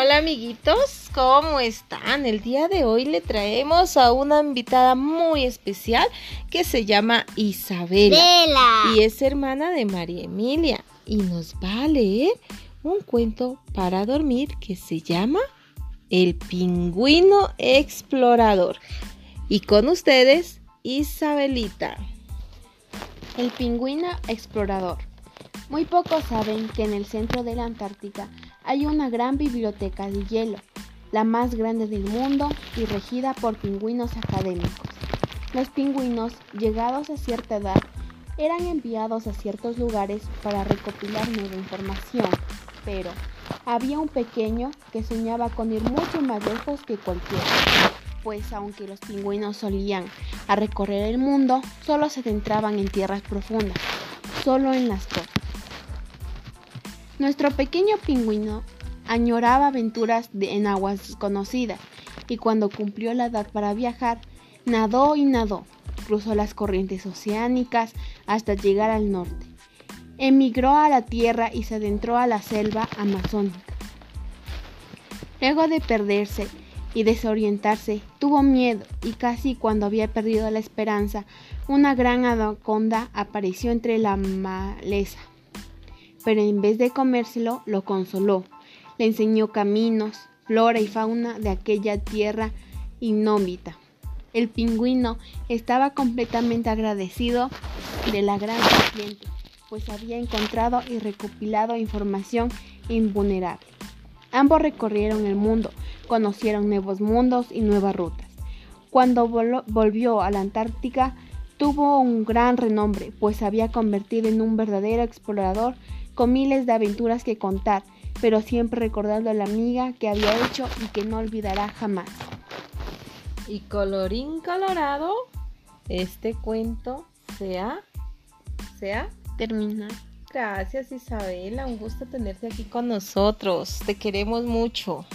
Hola amiguitos, ¿cómo están? El día de hoy le traemos a una invitada muy especial que se llama Isabela y es hermana de María Emilia y nos va a leer un cuento para dormir que se llama El pingüino explorador. Y con ustedes, Isabelita. El pingüino explorador. Muy pocos saben que en el centro de la Antártica hay una gran biblioteca de hielo, la más grande del mundo y regida por pingüinos académicos. Los pingüinos, llegados a cierta edad, eran enviados a ciertos lugares para recopilar nueva información, pero había un pequeño que soñaba con ir mucho más lejos que cualquiera, pues aunque los pingüinos solían a recorrer el mundo, solo se centraban en tierras profundas, solo en las costas. Nuestro pequeño pingüino añoraba aventuras en aguas desconocidas y cuando cumplió la edad para viajar, nadó y nadó, cruzó las corrientes oceánicas hasta llegar al norte. Emigró a la tierra y se adentró a la selva amazónica. Luego de perderse y desorientarse, tuvo miedo y casi cuando había perdido la esperanza, una gran anaconda apareció entre la maleza pero en vez de comérselo, lo consoló. Le enseñó caminos, flora y fauna de aquella tierra inhóbita. El pingüino estaba completamente agradecido de la gran serpiente, pues había encontrado y recopilado información invulnerable. Ambos recorrieron el mundo, conocieron nuevos mundos y nuevas rutas. Cuando volvió a la Antártica, tuvo un gran renombre, pues se había convertido en un verdadero explorador con miles de aventuras que contar, pero siempre recordando a la amiga que había hecho y que no olvidará jamás. Y colorín colorado, este cuento se ha, se ha terminado. Gracias Isabela, un gusto tenerte aquí con nosotros. Te queremos mucho.